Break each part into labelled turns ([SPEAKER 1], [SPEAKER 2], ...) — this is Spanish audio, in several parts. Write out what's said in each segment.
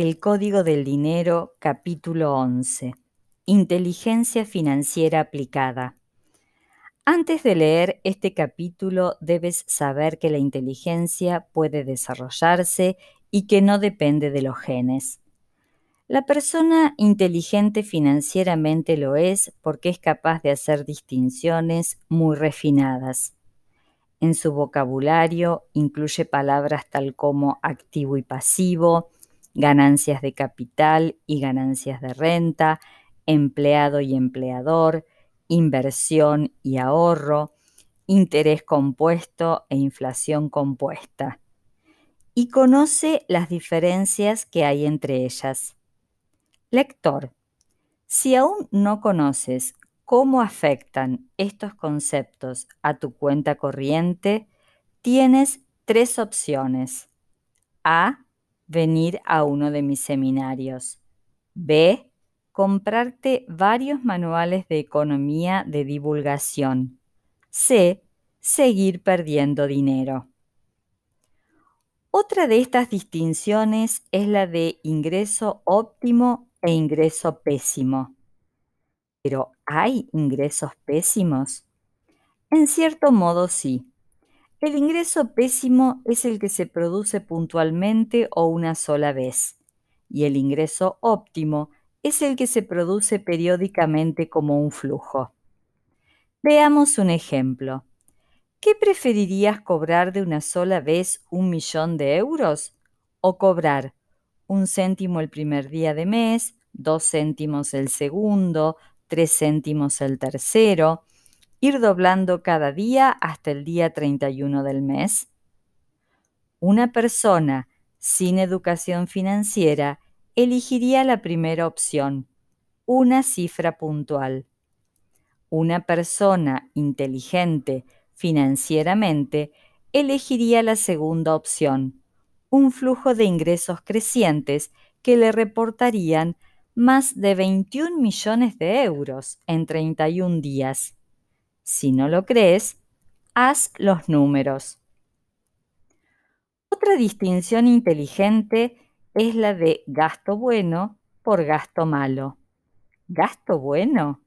[SPEAKER 1] El Código del Dinero, capítulo 11. Inteligencia financiera aplicada. Antes de leer este capítulo debes saber que la inteligencia puede desarrollarse y que no depende de los genes. La persona inteligente financieramente lo es porque es capaz de hacer distinciones muy refinadas. En su vocabulario incluye palabras tal como activo y pasivo, ganancias de capital y ganancias de renta, empleado y empleador, inversión y ahorro, interés compuesto e inflación compuesta. Y conoce las diferencias que hay entre ellas. Lector, si aún no conoces cómo afectan estos conceptos a tu cuenta corriente, tienes tres opciones. A. Venir a uno de mis seminarios. B comprarte varios manuales de economía de divulgación. C. Seguir perdiendo dinero. Otra de estas distinciones es la de ingreso óptimo e ingreso pésimo. Pero ¿hay ingresos pésimos? En cierto modo sí. El ingreso pésimo es el que se produce puntualmente o una sola vez, y el ingreso óptimo es el que se produce periódicamente como un flujo. Veamos un ejemplo. ¿Qué preferirías cobrar de una sola vez un millón de euros o cobrar un céntimo el primer día de mes, dos céntimos el segundo, tres céntimos el tercero, ir doblando cada día hasta el día 31 del mes? Una persona sin educación financiera elegiría la primera opción, una cifra puntual. Una persona inteligente financieramente elegiría la segunda opción, un flujo de ingresos crecientes que le reportarían más de 21 millones de euros en 31 días. Si no lo crees, haz los números. Otra distinción inteligente es la de gasto bueno por gasto malo. ¿Gasto bueno?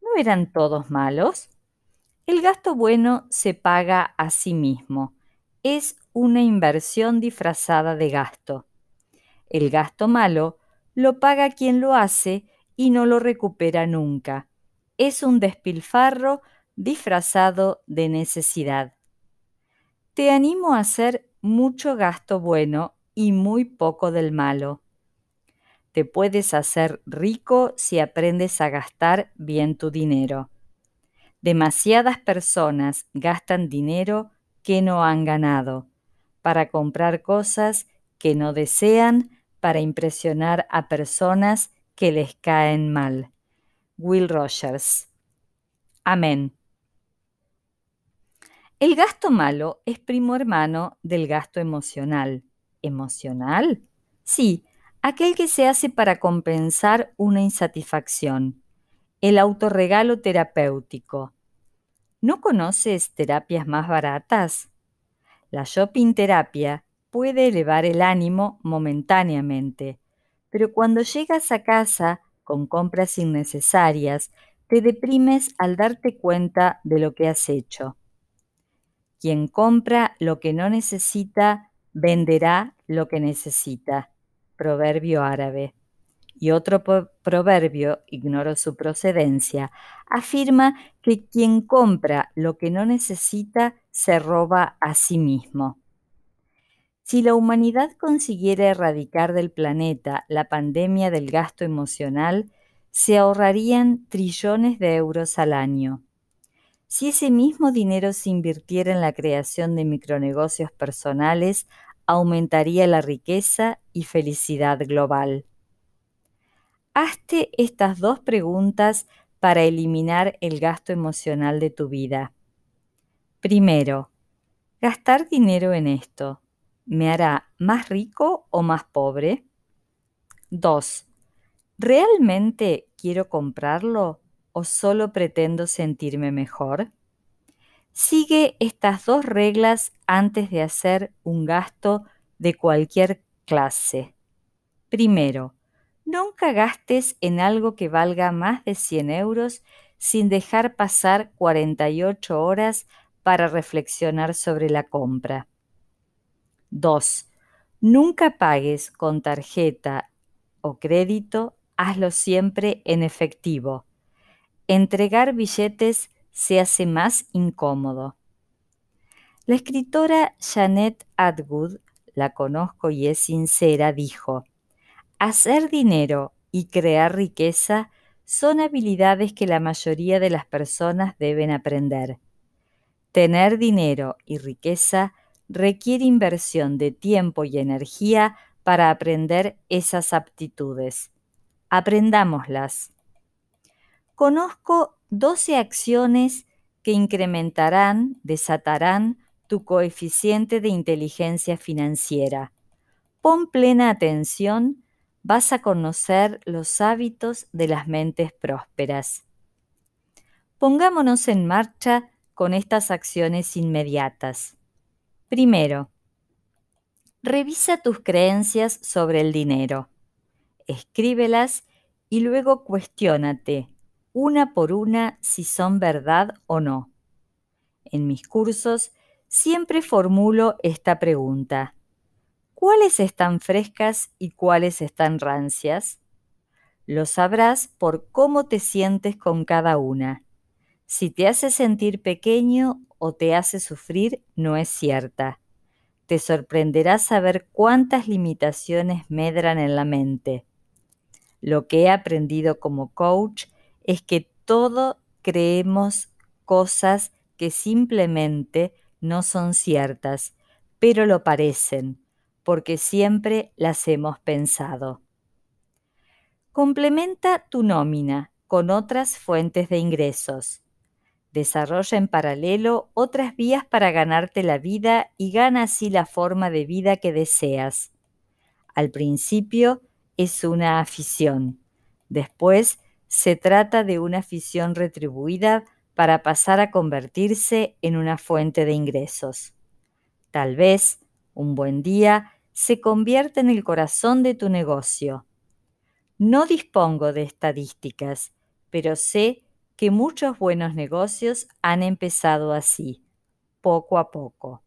[SPEAKER 1] ¿No eran todos malos? El gasto bueno se paga a sí mismo. Es una inversión disfrazada de gasto. El gasto malo lo paga quien lo hace y no lo recupera nunca. Es un despilfarro disfrazado de necesidad. Te animo a hacer mucho gasto bueno y muy poco del malo. Te puedes hacer rico si aprendes a gastar bien tu dinero. Demasiadas personas gastan dinero que no han ganado para comprar cosas que no desean para impresionar a personas que les caen mal. Will Rogers. Amén. El gasto malo es primo hermano del gasto emocional emocional? Sí, aquel que se hace para compensar una insatisfacción. El autorregalo terapéutico. ¿No conoces terapias más baratas? La shopping terapia puede elevar el ánimo momentáneamente, pero cuando llegas a casa con compras innecesarias, te deprimes al darte cuenta de lo que has hecho. Quien compra lo que no necesita venderá lo que necesita. Proverbio árabe. Y otro proverbio, ignoro su procedencia, afirma que quien compra lo que no necesita se roba a sí mismo. Si la humanidad consiguiera erradicar del planeta la pandemia del gasto emocional, se ahorrarían trillones de euros al año. Si ese mismo dinero se invirtiera en la creación de micronegocios personales, aumentaría la riqueza y felicidad global. Hazte estas dos preguntas para eliminar el gasto emocional de tu vida. Primero, ¿gastar dinero en esto me hará más rico o más pobre? 2. ¿Realmente quiero comprarlo o solo pretendo sentirme mejor? Sigue estas dos reglas antes de hacer un gasto de cualquier clase. Primero, nunca gastes en algo que valga más de 100 euros sin dejar pasar 48 horas para reflexionar sobre la compra. 2. Nunca pagues con tarjeta o crédito, hazlo siempre en efectivo. Entregar billetes se hace más incómodo. La escritora Janet Atwood, la conozco y es sincera, dijo, Hacer dinero y crear riqueza son habilidades que la mayoría de las personas deben aprender. Tener dinero y riqueza requiere inversión de tiempo y energía para aprender esas aptitudes. Aprendámoslas. Conozco 12 acciones que incrementarán, desatarán tu coeficiente de inteligencia financiera. Pon plena atención, vas a conocer los hábitos de las mentes prósperas. Pongámonos en marcha con estas acciones inmediatas. Primero, revisa tus creencias sobre el dinero. Escríbelas y luego cuestiónate una por una si son verdad o no. En mis cursos siempre formulo esta pregunta. ¿Cuáles están frescas y cuáles están rancias? Lo sabrás por cómo te sientes con cada una. Si te hace sentir pequeño o te hace sufrir, no es cierta. Te sorprenderá saber cuántas limitaciones medran en la mente. Lo que he aprendido como coach es que todo creemos cosas que simplemente no son ciertas, pero lo parecen, porque siempre las hemos pensado. Complementa tu nómina con otras fuentes de ingresos. Desarrolla en paralelo otras vías para ganarte la vida y gana así la forma de vida que deseas. Al principio es una afición, después se trata de una afición retribuida para pasar a convertirse en una fuente de ingresos. Tal vez, un buen día, se convierta en el corazón de tu negocio. No dispongo de estadísticas, pero sé que muchos buenos negocios han empezado así, poco a poco.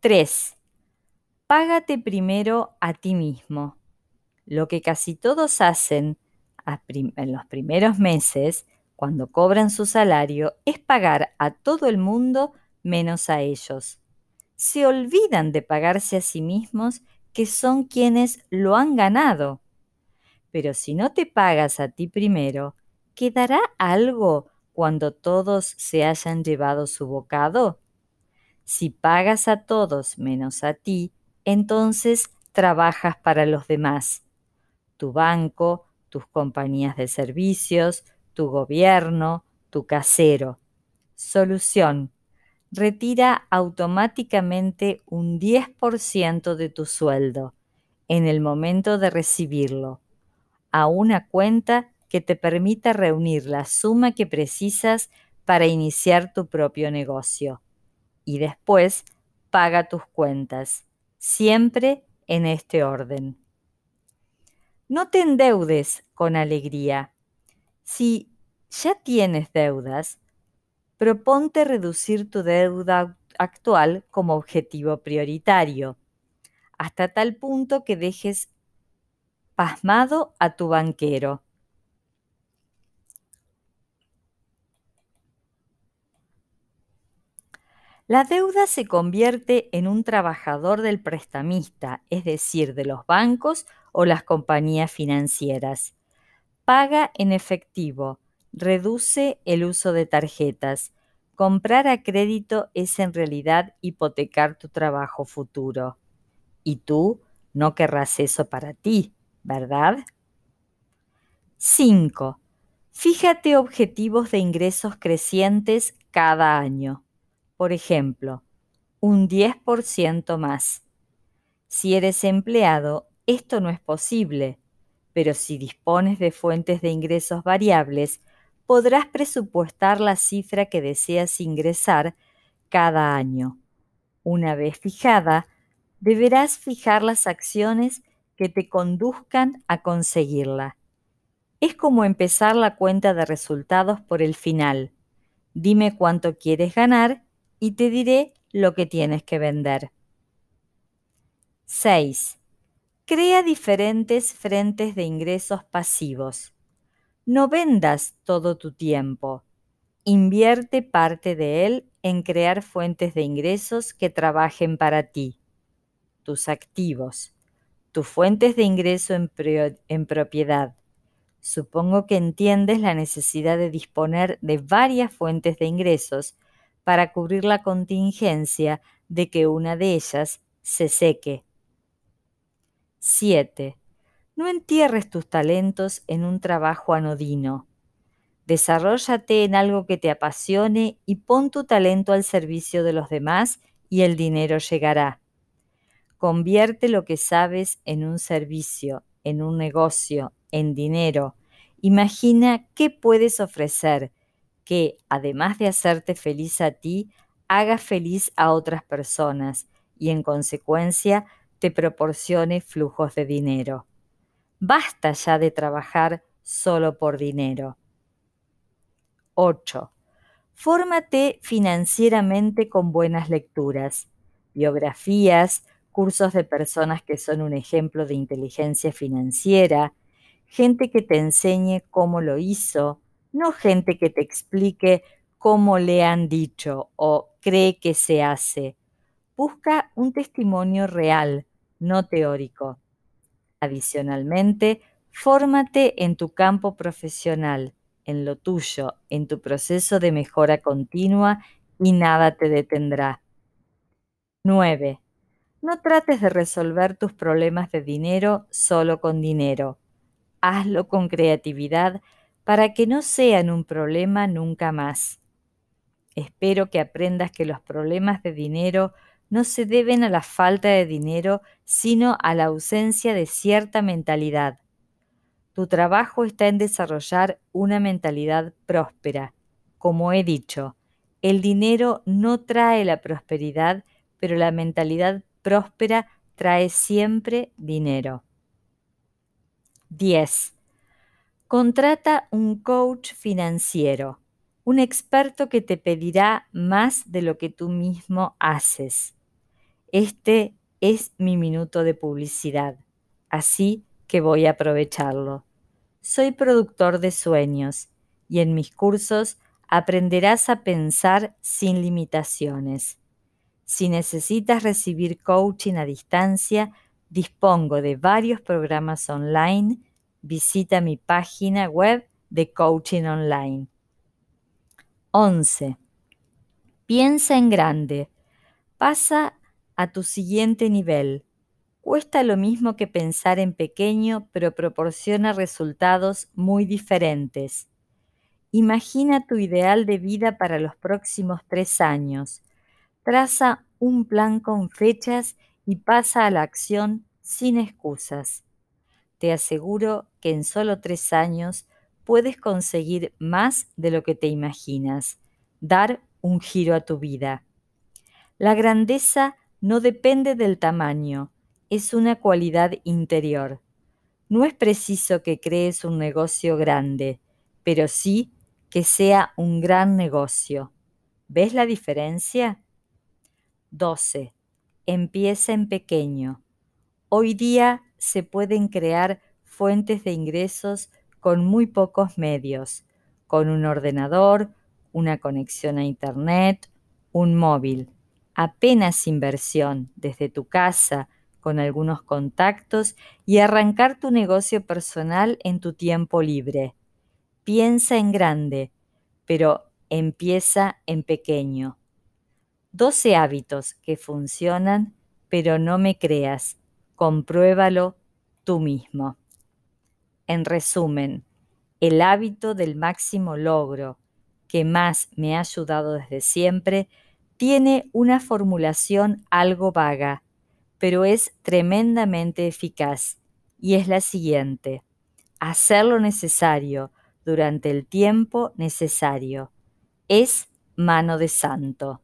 [SPEAKER 1] 3. Págate primero a ti mismo. Lo que casi todos hacen en los primeros meses cuando cobran su salario es pagar a todo el mundo menos a ellos. Se olvidan de pagarse a sí mismos que son quienes lo han ganado. Pero si no te pagas a ti primero, ¿quedará algo cuando todos se hayan llevado su bocado? Si pagas a todos menos a ti, entonces trabajas para los demás. Tu banco, tus compañías de servicios, tu gobierno, tu casero. Solución. Retira automáticamente un 10% de tu sueldo en el momento de recibirlo a una cuenta que te permita reunir la suma que precisas para iniciar tu propio negocio. Y después paga tus cuentas, siempre en este orden. No te endeudes con alegría. Si ya tienes deudas, proponte reducir tu deuda actual como objetivo prioritario, hasta tal punto que dejes pasmado a tu banquero. La deuda se convierte en un trabajador del prestamista, es decir, de los bancos o las compañías financieras. Paga en efectivo, reduce el uso de tarjetas. Comprar a crédito es en realidad hipotecar tu trabajo futuro. Y tú no querrás eso para ti, ¿verdad? 5. Fíjate objetivos de ingresos crecientes cada año. Por ejemplo, un 10% más. Si eres empleado, esto no es posible, pero si dispones de fuentes de ingresos variables, podrás presupuestar la cifra que deseas ingresar cada año. Una vez fijada, deberás fijar las acciones que te conduzcan a conseguirla. Es como empezar la cuenta de resultados por el final. Dime cuánto quieres ganar y te diré lo que tienes que vender. 6. Crea diferentes frentes de ingresos pasivos. No vendas todo tu tiempo. Invierte parte de él en crear fuentes de ingresos que trabajen para ti. Tus activos. Tus fuentes de ingreso en, en propiedad. Supongo que entiendes la necesidad de disponer de varias fuentes de ingresos para cubrir la contingencia de que una de ellas se seque. 7. No entierres tus talentos en un trabajo anodino. Desarrollate en algo que te apasione y pon tu talento al servicio de los demás y el dinero llegará. Convierte lo que sabes en un servicio, en un negocio, en dinero. Imagina qué puedes ofrecer que, además de hacerte feliz a ti, haga feliz a otras personas y en consecuencia te proporcione flujos de dinero. Basta ya de trabajar solo por dinero. 8. Fórmate financieramente con buenas lecturas, biografías, cursos de personas que son un ejemplo de inteligencia financiera, gente que te enseñe cómo lo hizo, no gente que te explique cómo le han dicho o cree que se hace. Busca un testimonio real, no teórico. Adicionalmente, fórmate en tu campo profesional, en lo tuyo, en tu proceso de mejora continua y nada te detendrá. 9. No trates de resolver tus problemas de dinero solo con dinero. Hazlo con creatividad para que no sean un problema nunca más. Espero que aprendas que los problemas de dinero no se deben a la falta de dinero, sino a la ausencia de cierta mentalidad. Tu trabajo está en desarrollar una mentalidad próspera. Como he dicho, el dinero no trae la prosperidad, pero la mentalidad próspera trae siempre dinero. 10. Contrata un coach financiero, un experto que te pedirá más de lo que tú mismo haces. Este es mi minuto de publicidad, así que voy a aprovecharlo. Soy productor de sueños y en mis cursos aprenderás a pensar sin limitaciones. Si necesitas recibir coaching a distancia, dispongo de varios programas online. Visita mi página web de coaching online. 11. Piensa en grande. Pasa a tu siguiente nivel. Cuesta lo mismo que pensar en pequeño, pero proporciona resultados muy diferentes. Imagina tu ideal de vida para los próximos tres años. Traza un plan con fechas y pasa a la acción sin excusas. Te aseguro que en solo tres años puedes conseguir más de lo que te imaginas, dar un giro a tu vida. La grandeza no depende del tamaño, es una cualidad interior. No es preciso que crees un negocio grande, pero sí que sea un gran negocio. ¿Ves la diferencia? 12. Empieza en pequeño. Hoy día se pueden crear fuentes de ingresos con muy pocos medios, con un ordenador, una conexión a Internet, un móvil apenas inversión desde tu casa con algunos contactos y arrancar tu negocio personal en tu tiempo libre. Piensa en grande, pero empieza en pequeño. 12 hábitos que funcionan, pero no me creas, compruébalo tú mismo. En resumen, el hábito del máximo logro que más me ha ayudado desde siempre tiene una formulación algo vaga, pero es tremendamente eficaz y es la siguiente. Hacer lo necesario durante el tiempo necesario. Es mano de santo.